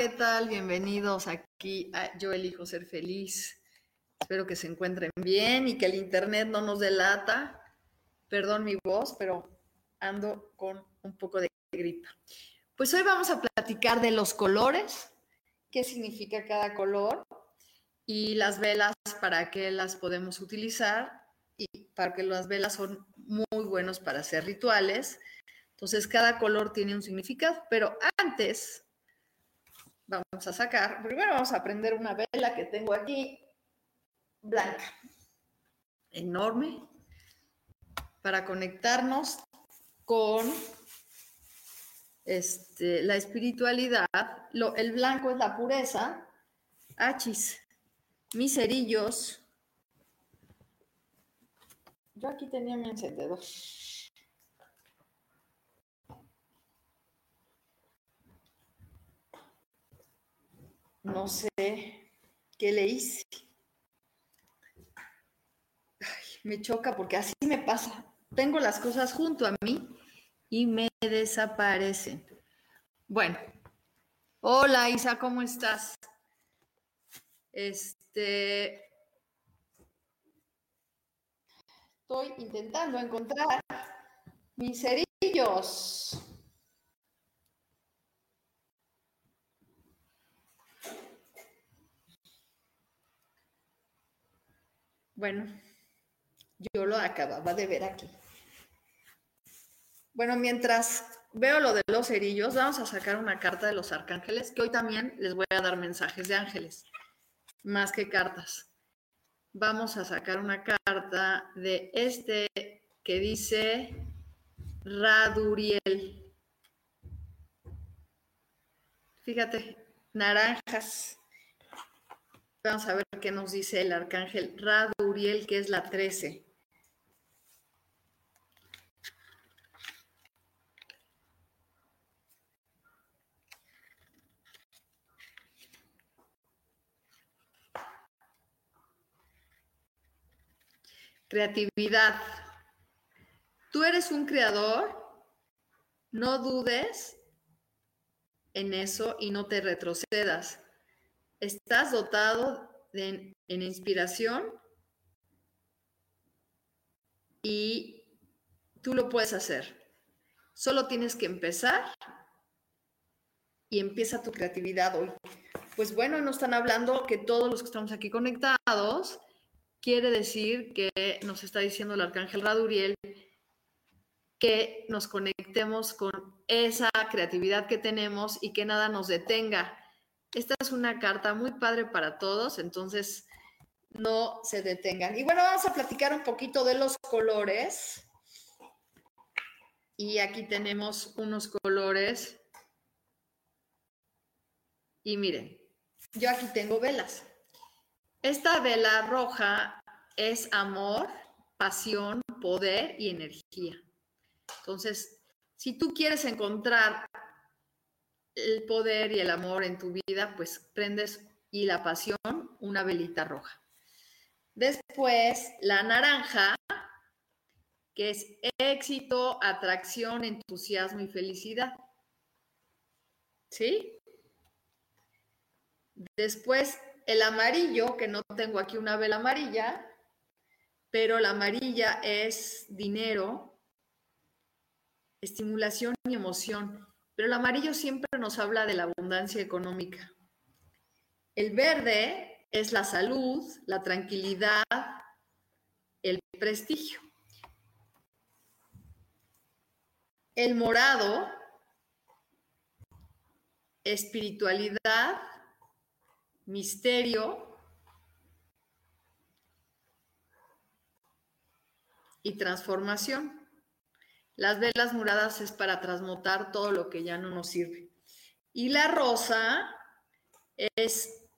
¿Qué tal? Bienvenidos aquí Yo elijo ser feliz. Espero que se encuentren bien y que el internet no nos delata. Perdón mi voz, pero ando con un poco de gripa. Pues hoy vamos a platicar de los colores, qué significa cada color y las velas, para qué las podemos utilizar y para que las velas son muy buenos para hacer rituales. Entonces, cada color tiene un significado, pero antes vamos a sacar, primero vamos a prender una vela que tengo aquí, blanca, enorme, para conectarnos con este, la espiritualidad. Lo, el blanco es la pureza, achis, mis cerillos. Yo aquí tenía mi encendedor. No sé qué le hice. me choca porque así me pasa. Tengo las cosas junto a mí y me desaparecen. Bueno, hola Isa, ¿cómo estás? Este, estoy intentando encontrar mis cerillos. Bueno, yo lo acababa de ver aquí. Bueno, mientras veo lo de los cerillos, vamos a sacar una carta de los arcángeles, que hoy también les voy a dar mensajes de ángeles, más que cartas. Vamos a sacar una carta de este que dice Raduriel. Fíjate, naranjas. Vamos a ver qué nos dice el arcángel Raduriel, que es la 13. Creatividad. Tú eres un creador, no dudes en eso y no te retrocedas estás dotado en inspiración y tú lo puedes hacer. Solo tienes que empezar y empieza tu creatividad hoy. Pues bueno, nos están hablando que todos los que estamos aquí conectados, quiere decir que nos está diciendo el arcángel Raduriel que nos conectemos con esa creatividad que tenemos y que nada nos detenga esta es una carta muy padre para todos, entonces no se detengan. Y bueno, vamos a platicar un poquito de los colores. Y aquí tenemos unos colores. Y miren, yo aquí tengo velas. Esta vela roja es amor, pasión, poder y energía. Entonces, si tú quieres encontrar el poder y el amor en tu vida, pues prendes y la pasión, una velita roja. Después, la naranja, que es éxito, atracción, entusiasmo y felicidad. ¿Sí? Después, el amarillo, que no tengo aquí una vela amarilla, pero la amarilla es dinero, estimulación y emoción pero el amarillo siempre nos habla de la abundancia económica. El verde es la salud, la tranquilidad, el prestigio. El morado, espiritualidad, misterio y transformación. Las velas moradas es para transmutar todo lo que ya no nos sirve. Y la rosa es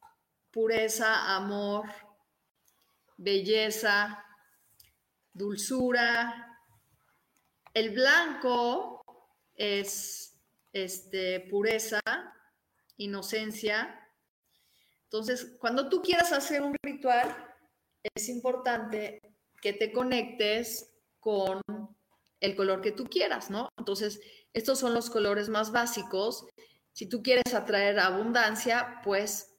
pureza, amor, belleza, dulzura. El blanco es este, pureza, inocencia. Entonces, cuando tú quieras hacer un ritual, es importante que te conectes con el color que tú quieras, ¿no? Entonces, estos son los colores más básicos. Si tú quieres atraer abundancia, pues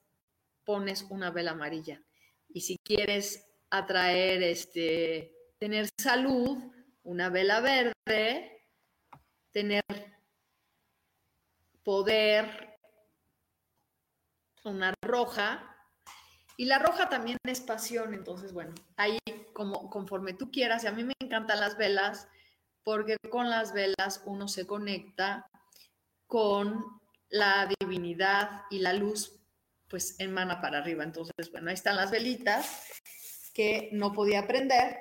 pones una vela amarilla. Y si quieres atraer, este, tener salud, una vela verde, tener poder, una roja. Y la roja también es pasión, entonces, bueno, ahí como conforme tú quieras, y a mí me encantan las velas, porque con las velas uno se conecta con la divinidad y la luz, pues emana para arriba. Entonces, bueno, ahí están las velitas que no podía prender.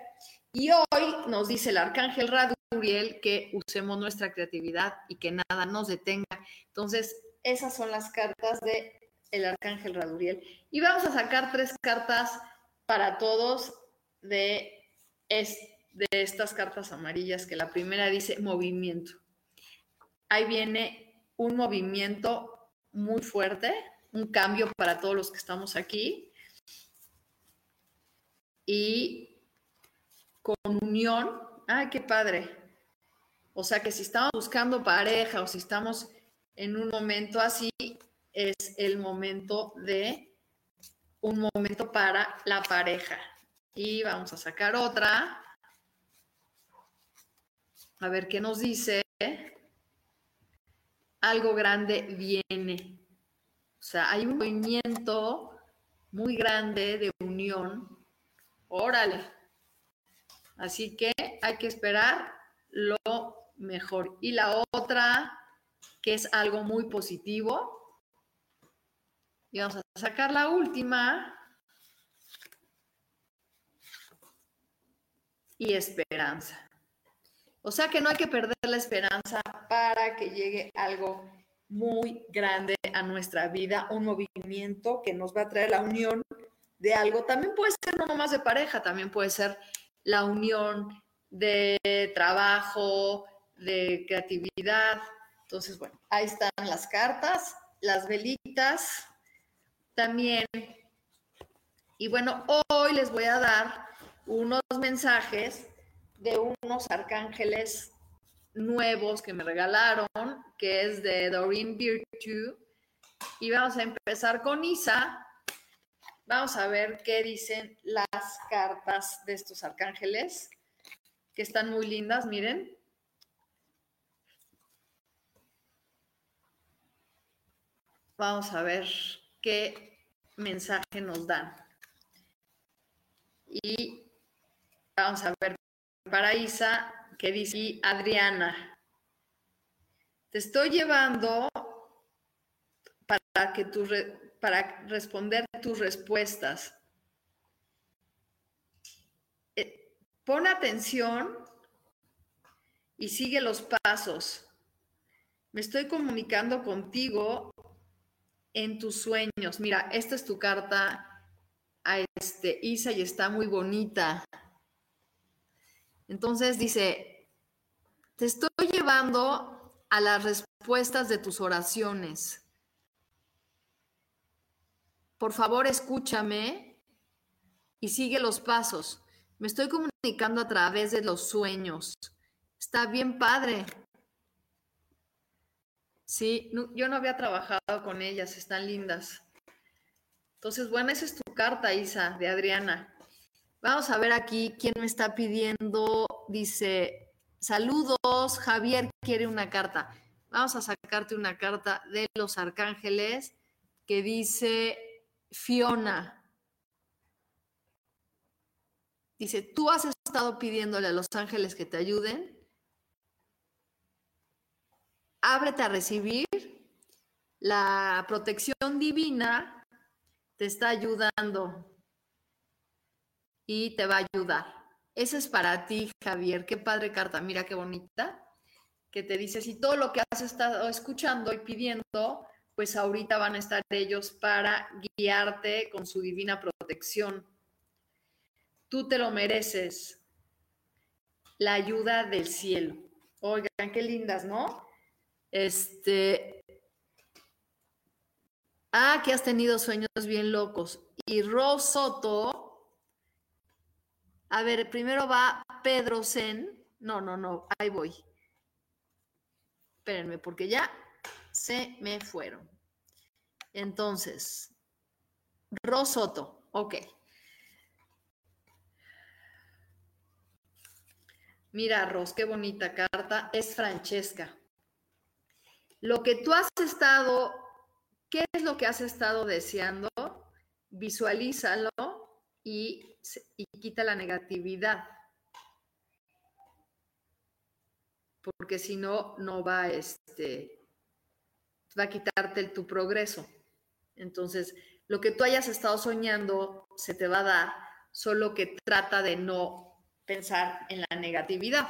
Y hoy nos dice el arcángel Raduriel que usemos nuestra creatividad y que nada nos detenga. Entonces, esas son las cartas de el arcángel Raduriel. Y vamos a sacar tres cartas para todos de este de estas cartas amarillas, que la primera dice movimiento. Ahí viene un movimiento muy fuerte, un cambio para todos los que estamos aquí. Y con unión, ay, qué padre. O sea que si estamos buscando pareja o si estamos en un momento así, es el momento de un momento para la pareja. Y vamos a sacar otra. A ver qué nos dice. Algo grande viene. O sea, hay un movimiento muy grande de unión. Órale. Así que hay que esperar lo mejor. Y la otra, que es algo muy positivo. Y vamos a sacar la última. Y esperanza. O sea que no hay que perder la esperanza para que llegue algo muy grande a nuestra vida, un movimiento que nos va a traer la unión de algo. También puede ser no nomás de pareja, también puede ser la unión de trabajo, de creatividad. Entonces, bueno, ahí están las cartas, las velitas también. Y bueno, hoy les voy a dar unos mensajes de unos arcángeles nuevos que me regalaron, que es de Doreen Virtue. Y vamos a empezar con Isa. Vamos a ver qué dicen las cartas de estos arcángeles, que están muy lindas, miren. Vamos a ver qué mensaje nos dan. Y vamos a ver para Isa, que dice Adriana, te estoy llevando para, que tu para responder tus respuestas. Eh, pon atención y sigue los pasos. Me estoy comunicando contigo en tus sueños. Mira, esta es tu carta a este Isa y está muy bonita. Entonces dice, te estoy llevando a las respuestas de tus oraciones. Por favor, escúchame y sigue los pasos. Me estoy comunicando a través de los sueños. Está bien padre. Sí, yo no había trabajado con ellas, están lindas. Entonces, bueno, esa es tu carta, Isa, de Adriana. Vamos a ver aquí quién me está pidiendo. Dice, saludos, Javier quiere una carta. Vamos a sacarte una carta de los arcángeles que dice Fiona. Dice, tú has estado pidiéndole a los ángeles que te ayuden. Ábrete a recibir. La protección divina te está ayudando y te va a ayudar. Ese es para ti, Javier. Qué padre carta. Mira qué bonita. Que te dice, si todo lo que has estado escuchando y pidiendo, pues ahorita van a estar ellos para guiarte con su divina protección. Tú te lo mereces. La ayuda del cielo. Oigan, qué lindas, ¿no? Este. Ah, que has tenido sueños bien locos. Y Rosoto a ver, primero va Pedro Zen. No, no, no, ahí voy. Espérenme, porque ya se me fueron. Entonces, Rosoto, ok. Mira, Ros, qué bonita carta. Es Francesca. Lo que tú has estado, ¿qué es lo que has estado deseando? Visualízalo y y quita la negatividad. Porque si no, no va, este, va a quitarte tu progreso. Entonces, lo que tú hayas estado soñando se te va a dar, solo que trata de no pensar en la negatividad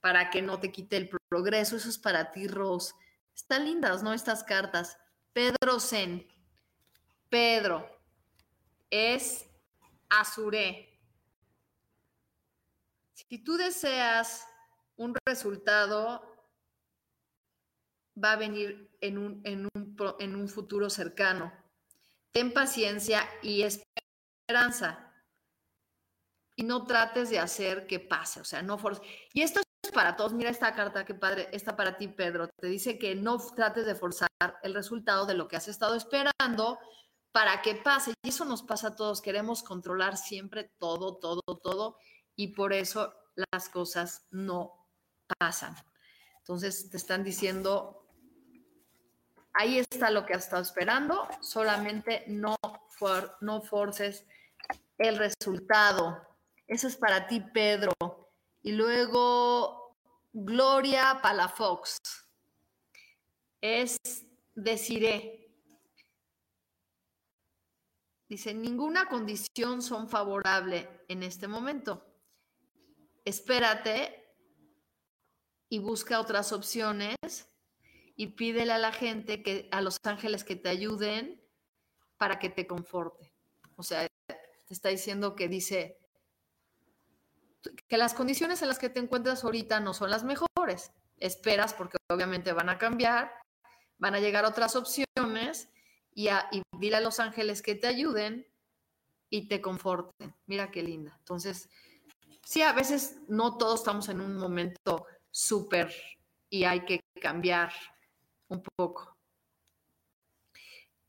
para que no te quite el progreso. Eso es para ti, Ros. Están lindas, ¿no? Estas cartas. Pedro Zen. Pedro es Azuré. Si tú deseas un resultado, va a venir en un, en un, en un futuro cercano. Ten paciencia y esperanza. Y no trates de hacer que pase, o sea, no forces. Y esto es para todos. Mira esta carta, qué padre, está para ti, Pedro. Te dice que no trates de forzar el resultado de lo que has estado esperando, para que pase. Y eso nos pasa a todos. Queremos controlar siempre todo, todo, todo. Y por eso las cosas no pasan. Entonces te están diciendo, ahí está lo que has estado esperando, solamente no, no forces el resultado. Eso es para ti, Pedro. Y luego, Gloria Palafox. Es deciré, Dice, ninguna condición son favorable en este momento. Espérate y busca otras opciones y pídele a la gente que a los ángeles que te ayuden para que te conforte. O sea, te está diciendo que dice que las condiciones en las que te encuentras ahorita no son las mejores. Esperas porque obviamente van a cambiar, van a llegar otras opciones y, dile a los ángeles que te ayuden y te conforten. Mira qué linda. Entonces, sí, a veces no todos estamos en un momento súper y hay que cambiar un poco.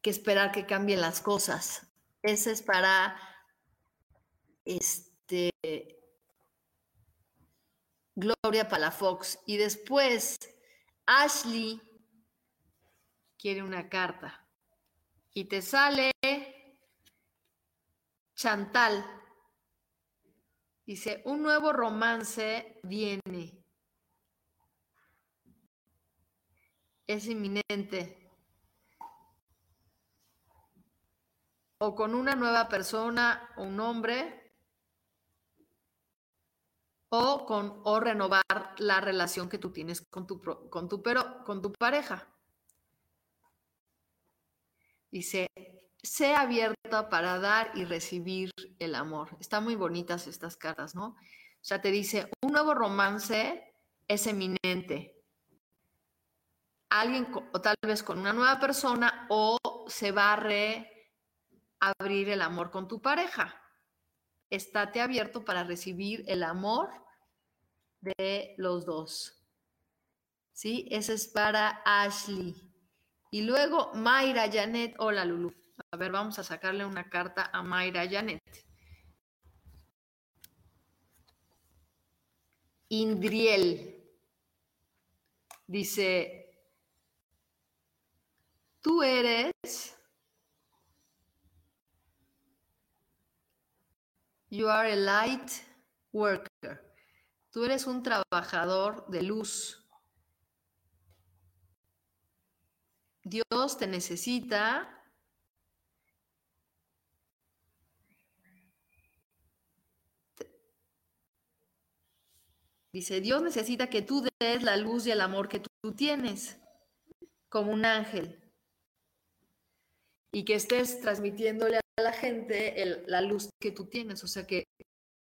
Que esperar que cambien las cosas. Ese es para este Gloria Palafox. Y después Ashley quiere una carta y te sale Chantal. Dice, un nuevo romance viene. Es inminente. O con una nueva persona, un hombre, o con o renovar la relación que tú tienes con tu, con tu, pero, con tu pareja. Dice, sé abierta para dar y recibir el amor. Están muy bonitas estas cartas, ¿no? O sea, te dice, un nuevo romance es eminente. Alguien, o tal vez con una nueva persona, o se va a reabrir el amor con tu pareja. Estate abierto para recibir el amor de los dos. ¿Sí? Ese es para Ashley. Y luego Mayra Janet, hola Lulu. A ver, vamos a sacarle una carta a Mayra Janet. Indriel dice, tú eres You are a light worker. Tú eres un trabajador de luz. Dios te necesita Dice, Dios necesita que tú des la luz y el amor que tú, tienes como un ángel y que estés transmitiéndole a la gente la luz que tú tienes. O sea que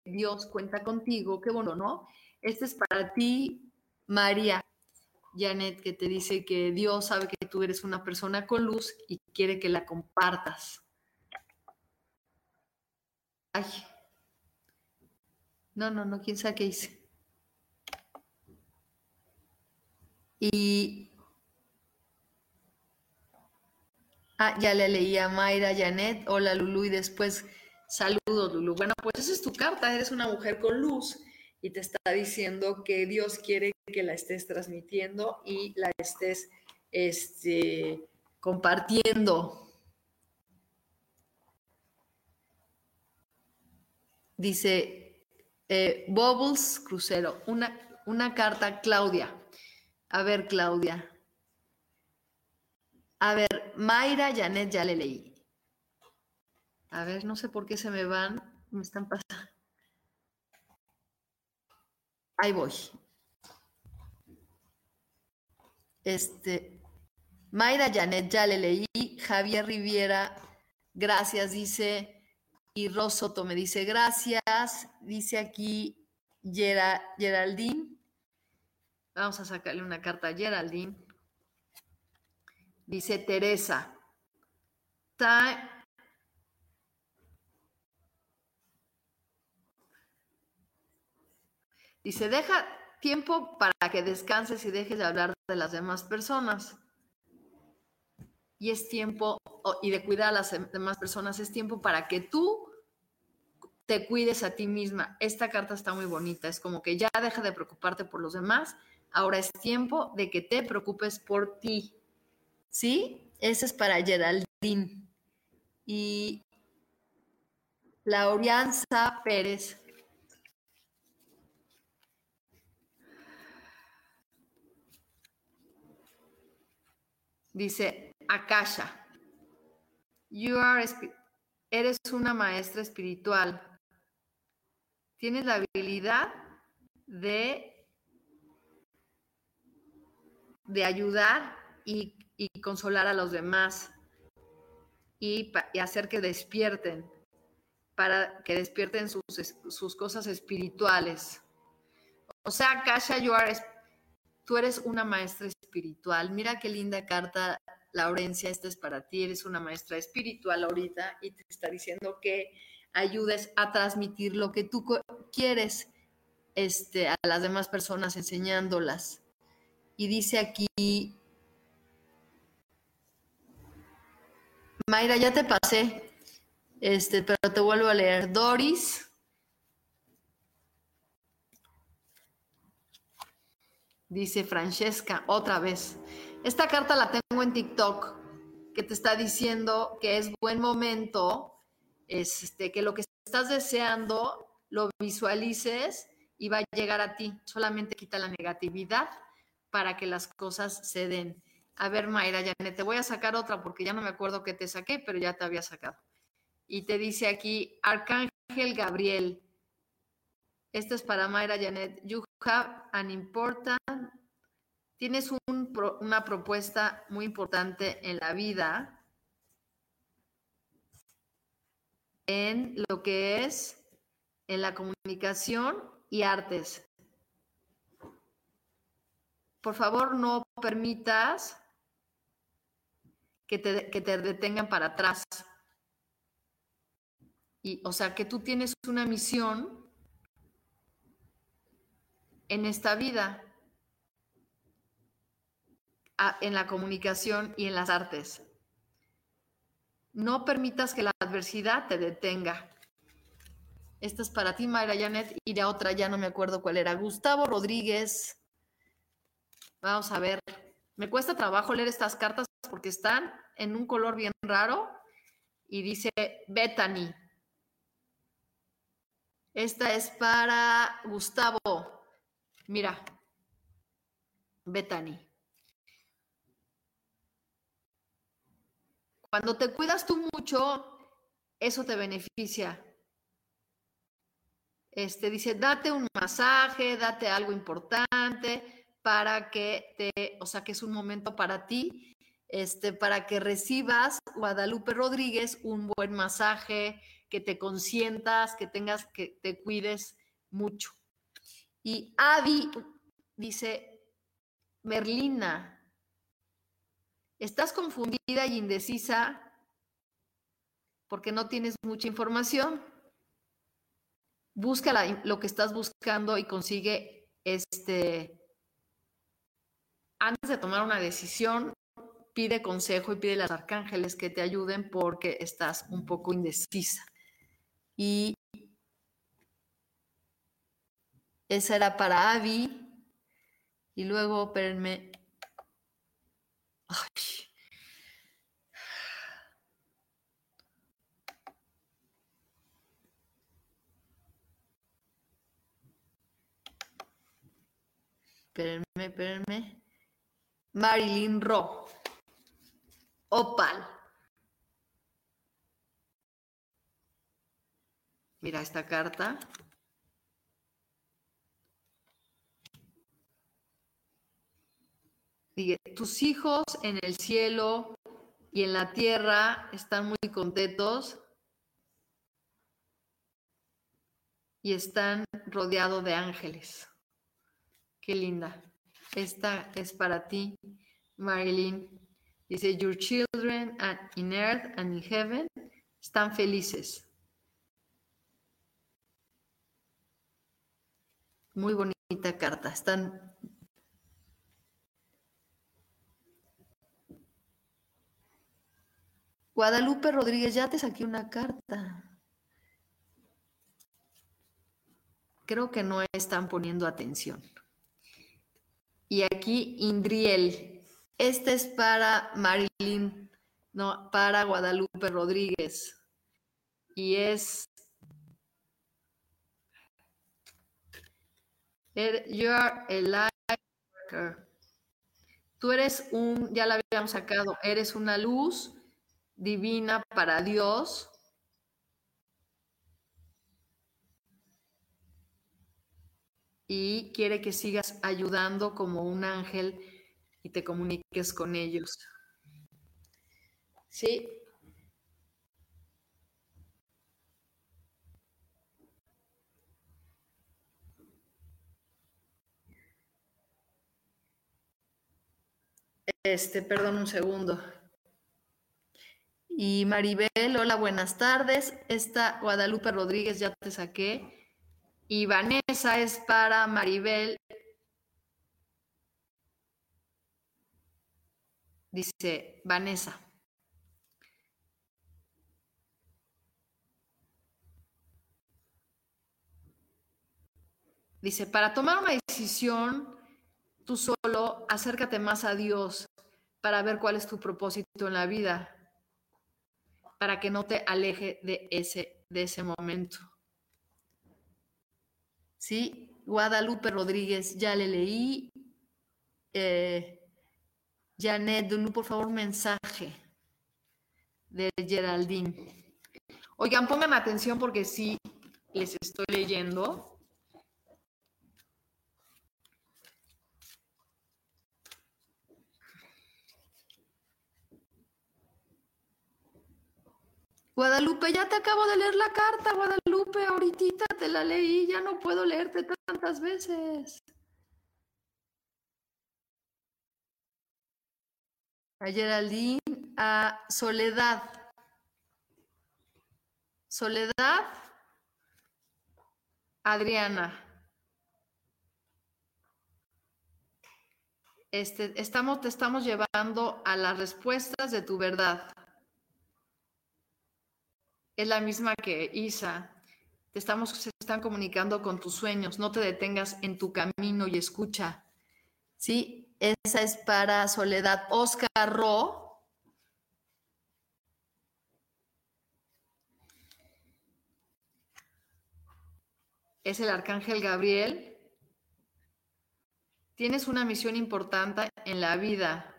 Dios cuenta contigo, qué bueno, ¿no? Este es para ti, María Janet, que te dice que Dios sabe que tú eres una persona con luz y quiere que la compartas. Ay. No, no, no, quién sabe qué hice. Y ah, ya le leí a Mayra, Janet, hola Lulu, y después saludos Lulu. Bueno, pues esa es tu carta, eres una mujer con luz y te está diciendo que Dios quiere que la estés transmitiendo y la estés este, compartiendo. Dice eh, Bubbles Crucero, una, una carta, Claudia. A ver, Claudia. A ver, Mayra, Janet, ya le leí. A ver, no sé por qué se me van, me están pasando. Ahí voy. Este, Mayra Janet, ya le leí. Javier Riviera, gracias, dice. Y Rosoto me dice gracias. Dice aquí Geraldine. Vamos a sacarle una carta a Geraldine. Dice Teresa. Dice, deja tiempo para que descanses y dejes de hablar de las demás personas. Y es tiempo, y de cuidar a las demás personas, es tiempo para que tú te cuides a ti misma. Esta carta está muy bonita, es como que ya deja de preocuparte por los demás Ahora es tiempo de que te preocupes por ti. ¿Sí? Ese es para Geraldine. Y Laurianza Pérez. Dice Akasha, you are, eres una maestra espiritual. Tienes la habilidad de de ayudar y, consolar a los demás y, hacer que despierten, para que despierten sus, cosas espirituales. O sea, Kasha, tú eres una maestra espiritual. Mira qué linda carta, Laurencia, esta es para ti. Eres una maestra espiritual ahorita y te está diciendo que ayudes a transmitir lo que tú quieres este, a las demás personas, enseñándolas. Y dice aquí, Mayra, ya te pasé, este, pero te vuelvo a leer. Doris. Dice Francesca, otra vez. Esta carta la tengo en TikTok, que te está diciendo que es buen momento, este, que lo que estás deseando lo visualices y va a llegar a ti. Solamente quita la negatividad para que las cosas se den. A ver, Mayra, ya te voy a sacar otra porque ya no me acuerdo qué te saqué, pero ya te había sacado. Y te dice aquí, Arcángel Gabriel. Esto es para Mayra Janet. You have an important. Tienes una propuesta muy importante en la vida, en lo que es en la comunicación y artes por favor no permitas que te, que te detengan para atrás. Y, o sea, que tú tienes una misión en esta vida, en la comunicación y en las artes. No permitas que la adversidad te detenga. Esta es para ti, Mayra Janet, y la otra ya no me acuerdo cuál era. Gustavo Rodríguez Vamos a ver. Me cuesta trabajo leer estas cartas porque están en un color bien raro y dice Bethany. Esta es para Gustavo. Mira, Bethany. Cuando te cuidas tú mucho, eso te beneficia. Este dice, date un masaje, date algo importante para que te, o sea, que es un momento para ti, este, para que recibas, Guadalupe Rodríguez, un buen masaje, que te consientas, que tengas, que te cuides mucho. Y Avi dice, Merlina, ¿estás confundida y indecisa porque no tienes mucha información? Busca lo que estás buscando y consigue este, antes de tomar una decisión, pide consejo y pide a los arcángeles que te ayuden porque estás un poco indecisa. Y esa era para Avi. Y luego, espérenme. Ay. Espérenme, espérenme. Marilyn Ro. Opal. Mira esta carta. Tus hijos en el cielo y en la tierra están muy contentos y están rodeados de ángeles. Qué linda. Esta es para ti, Marilyn. Dice, Your children in earth and in heaven están felices. Muy bonita carta. Están Guadalupe Rodríguez, ya te saqué una carta. Creo que no están poniendo atención. Y aquí Indriel. Este es para Marilyn, no, para Guadalupe Rodríguez. Y es. Er, you are a light. Tú eres un, ya la habíamos sacado, eres una luz divina para Dios y quiere que sigas ayudando como un ángel y te comuniques con ellos. ¿Sí? Este, perdón un segundo. Y Maribel, hola, buenas tardes. Esta Guadalupe Rodríguez ya te saqué. Y Vanessa es para Maribel. Dice Vanessa. Dice, para tomar una decisión, tú solo acércate más a Dios para ver cuál es tu propósito en la vida, para que no te aleje de ese, de ese momento. ¿sí? Guadalupe Rodríguez, ya le leí. Eh, Janet, por favor, mensaje de Geraldine. Oigan, pongan atención porque sí les estoy leyendo. Guadalupe, ya te acabo de leer la carta, Guadalupe, ahorita te la leí, ya no puedo leerte tantas veces. A Geraldine, a Soledad. Soledad, Adriana. Este, estamos, te estamos llevando a las respuestas de tu verdad es la misma que Isa. Te estamos, se están comunicando con tus sueños. No te detengas en tu camino y escucha. Sí, esa es para Soledad. Oscar Ro. Es el arcángel Gabriel. Tienes una misión importante en la vida.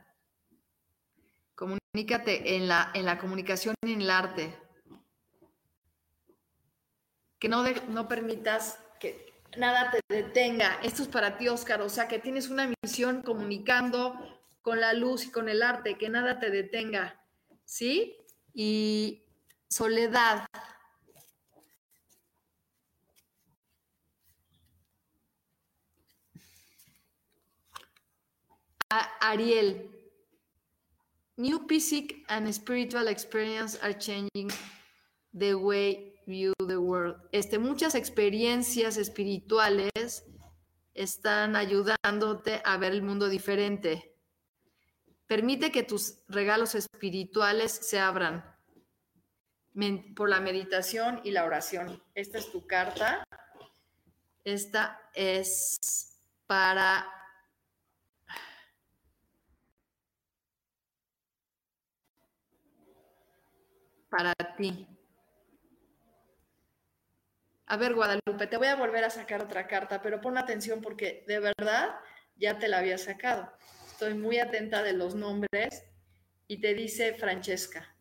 Comunícate en la, en la comunicación y en el arte. Que no, no permitas que nada te detenga. Esto es para ti, Oscar. O sea, que tienes una misión comunicando con la luz y con el arte, que nada te detenga. ¿Sí? Y soledad. Ariel, new physical and spiritual experience are changing the way view the world. Este, muchas experiencias espirituales están ayudándote a ver el mundo diferente. Permite que tus regalos espirituales se abran por la meditación y la oración. Esta es tu carta. Esta es para para ti. A ver, Guadalupe, te voy a volver a sacar otra carta, pero pon atención porque de verdad ya te la había sacado. Estoy muy atenta de los nombres y te dice Francesca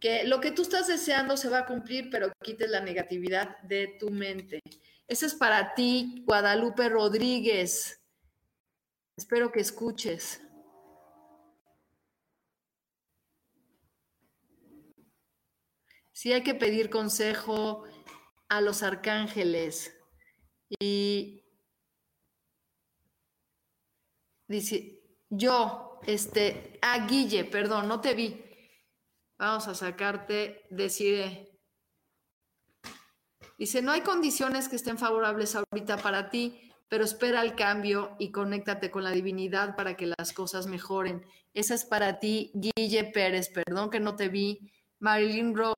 que lo que tú estás deseando se va a cumplir, pero quites la negatividad de tu mente. Eso es para ti, Guadalupe Rodríguez. Espero que escuches. Sí hay que pedir consejo a los arcángeles. Y dice, yo, este, a Guille, perdón, no te vi. Vamos a sacarte, decide. Dice, no hay condiciones que estén favorables ahorita para ti, pero espera el cambio y conéctate con la divinidad para que las cosas mejoren. Esa es para ti, Guille Pérez, perdón que no te vi. Marilyn Rowe,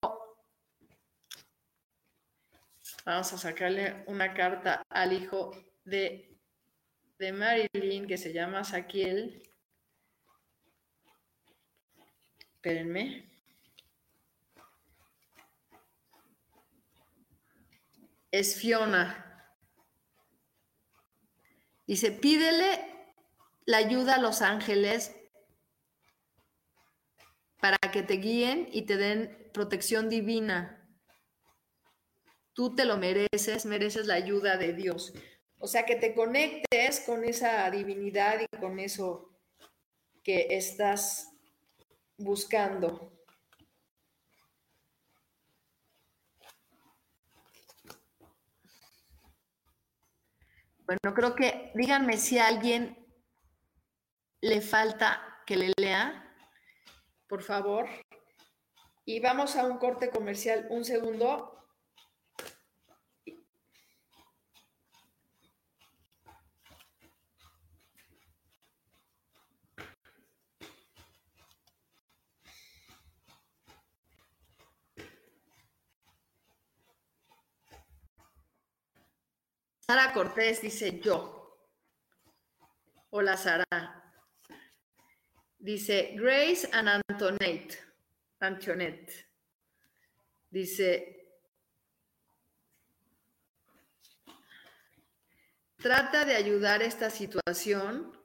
Vamos a sacarle una carta al hijo de, de Marilyn que se llama Saquiel. Espérenme. Es Fiona. Dice, pídele la ayuda a los ángeles para que te guíen y te den protección divina. Tú te lo mereces, mereces la ayuda de Dios. O sea, que te conectes con esa divinidad y con eso que estás buscando. Bueno, creo que díganme si a alguien le falta que le lea, por favor. Y vamos a un corte comercial, un segundo, Sara Cortés dice yo. Hola Sara. Dice Grace and Antoinette. Antoinette. Dice, trata de ayudar esta situación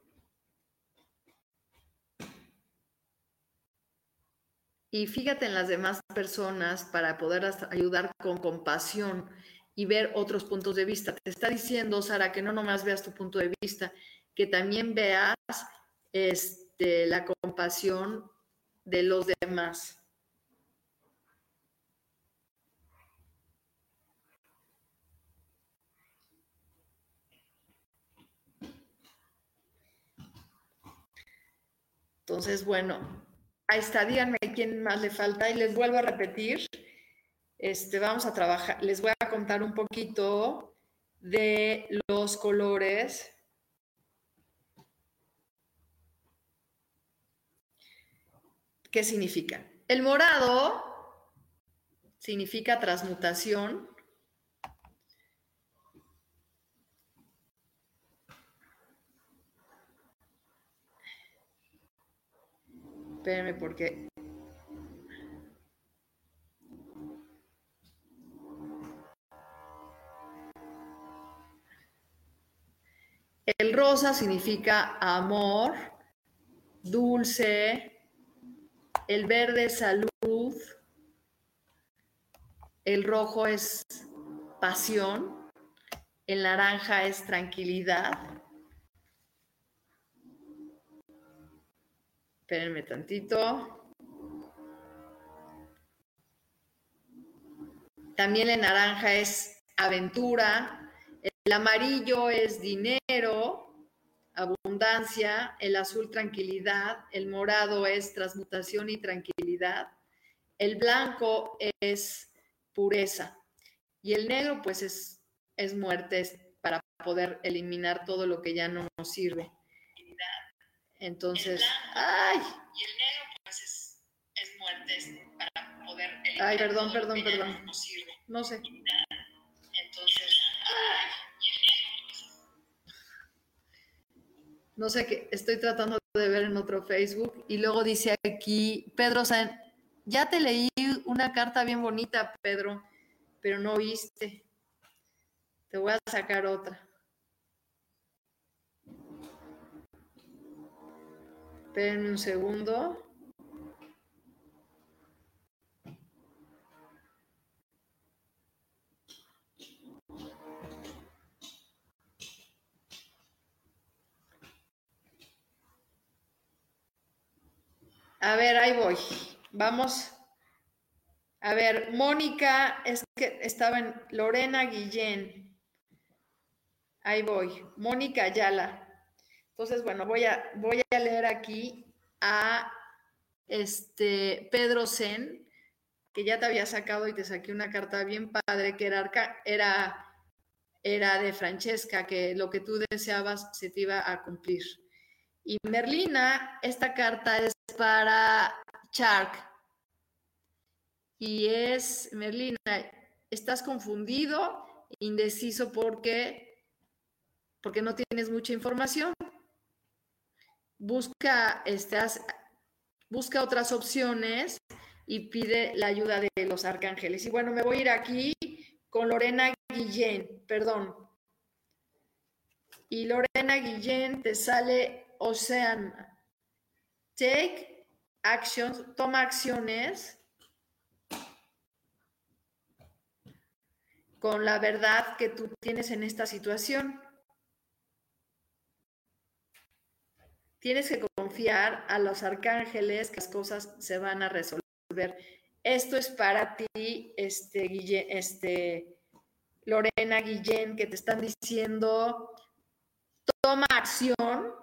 y fíjate en las demás personas para poder ayudar con compasión y ver otros puntos de vista. Te está diciendo, Sara, que no nomás veas tu punto de vista, que también veas este, la compasión de los demás. Entonces, bueno, ahí está, díganme quién más le falta y les vuelvo a repetir este, vamos a trabajar, les voy a contar un poquito de los colores. ¿Qué significa? El morado significa transmutación. Espérenme porque El rosa significa amor, dulce. El verde salud. El rojo es pasión. El naranja es tranquilidad. Espérenme tantito. También el naranja es aventura. El amarillo es dinero, abundancia. El azul tranquilidad. El morado es transmutación y tranquilidad. El blanco es pureza. Y el negro pues es, es muerte, es para poder eliminar todo lo que ya no nos sirve. Entonces, ay. Y el negro pues es, es muerte, para poder eliminar Ay, perdón, perdón, perdón. No sé. Entonces, ay. No sé qué, estoy tratando de ver en otro Facebook y luego dice aquí, Pedro San, ya te leí una carta bien bonita, Pedro, pero no viste. Te voy a sacar otra. Espérenme un segundo. A ver, ahí voy. Vamos. A ver, Mónica, es que estaba en Lorena Guillén. Ahí voy. Mónica Ayala. Entonces, bueno, voy a, voy a leer aquí a este Pedro Zen, que ya te había sacado y te saqué una carta bien padre, que era, era, era de Francesca, que lo que tú deseabas se te iba a cumplir. Y Merlina, esta carta es para Chark. Y es, Merlina, estás confundido, indeciso porque, porque no tienes mucha información busca, estas, busca otras opciones y pide la ayuda de los arcángeles. Y bueno, me voy a ir aquí con Lorena Guillén, perdón. Y Lorena Guillén te sale Ocean. Take actions, toma acciones con la verdad que tú tienes en esta situación. Tienes que confiar a los arcángeles que las cosas se van a resolver. Esto es para ti, este, este, Lorena Guillén, que te están diciendo, toma acción.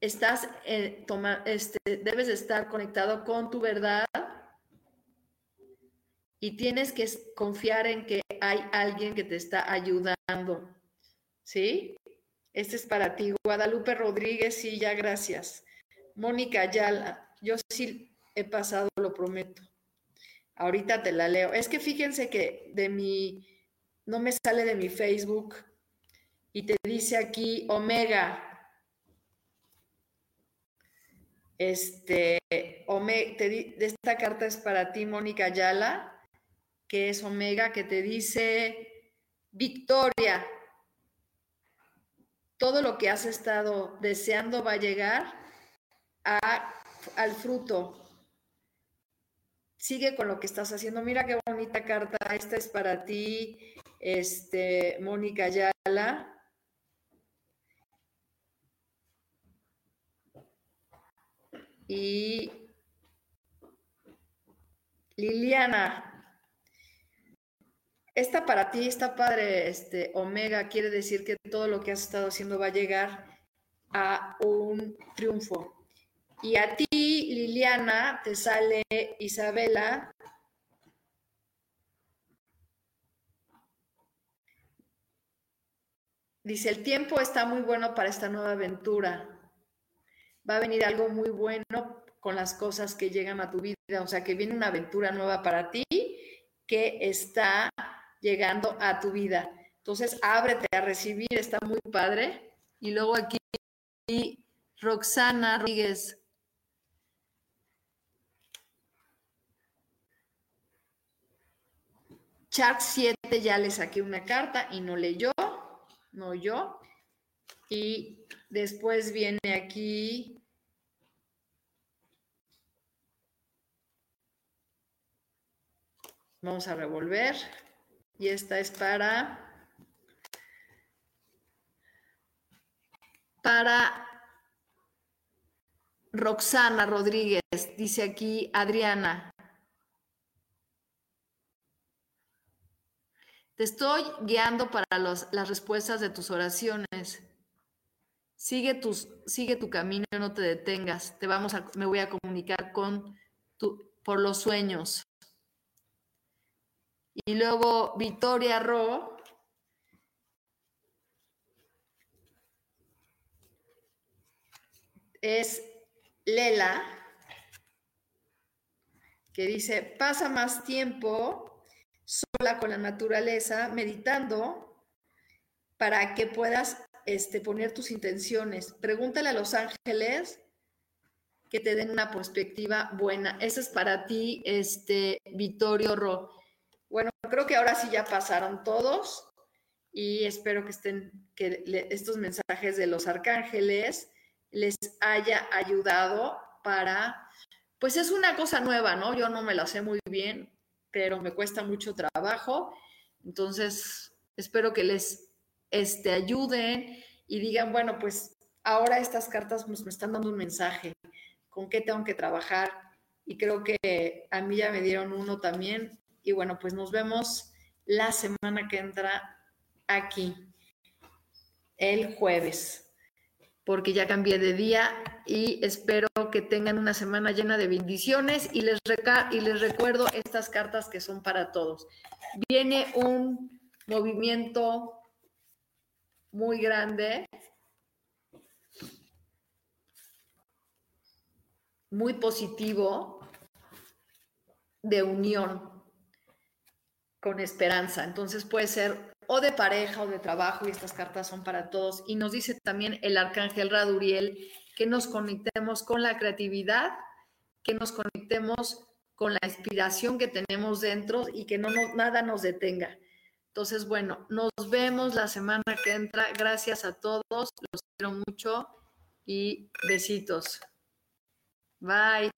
Estás, eh, toma, este, debes estar conectado con tu verdad y tienes que confiar en que hay alguien que te está ayudando. ¿Sí? Este es para ti. Guadalupe Rodríguez, sí, ya gracias. Mónica Ayala, yo sí he pasado, lo prometo. Ahorita te la leo. Es que fíjense que de mi, no me sale de mi Facebook y te dice aquí Omega. Este, Omega, esta carta es para ti, Mónica Ayala, que es Omega, que te dice Victoria, todo lo que has estado deseando va a llegar al fruto. Sigue con lo que estás haciendo. Mira qué bonita carta. Esta es para ti, este, Mónica Ayala. Y Liliana, esta para ti está padre, este Omega, quiere decir que todo lo que has estado haciendo va a llegar a un triunfo. Y a ti, Liliana, te sale Isabela. Dice, el tiempo está muy bueno para esta nueva aventura. Va a venir algo muy bueno con las cosas que llegan a tu vida. O sea, que viene una aventura nueva para ti que está llegando a tu vida. Entonces, ábrete a recibir, está muy padre. Y luego aquí, Roxana Rodríguez. Shark 7 ya le saqué una carta y no leyó, no yo. Y después viene aquí Vamos a revolver. Y esta es para... Para Roxana Rodríguez, dice aquí Adriana. Te estoy guiando para las respuestas de tus oraciones. Sigue, tus, sigue tu camino, no te detengas. Te vamos a, me voy a comunicar con tu, por los sueños. Y luego Victoria Ro. Es Lela, que dice, pasa más tiempo sola con la naturaleza, meditando, para que puedas este, poner tus intenciones. Pregúntale a los ángeles que te den una perspectiva buena. Esa es para ti, este, Vittorio Ro. Bueno, creo que ahora sí ya pasaron todos y espero que estén, que estos mensajes de los arcángeles les haya ayudado para, pues es una cosa nueva, ¿no? Yo no me la sé muy bien, pero me cuesta mucho trabajo. Entonces, espero que les este, ayuden y digan, bueno, pues ahora estas cartas pues, me están dando un mensaje, con qué tengo que trabajar. Y creo que a mí ya me dieron uno también y bueno, pues nos vemos la semana que entra aquí, el jueves, porque ya cambié de día y espero que tengan una semana llena de bendiciones y les, y les recuerdo estas cartas que son para todos. Viene un movimiento muy grande, muy positivo de unión con esperanza. Entonces puede ser o de pareja o de trabajo y estas cartas son para todos. Y nos dice también el arcángel Raduriel que nos conectemos con la creatividad, que nos conectemos con la inspiración que tenemos dentro y que nada nos detenga. Entonces, bueno, nos vemos la semana que entra. Gracias a todos, los quiero mucho y besitos. Bye.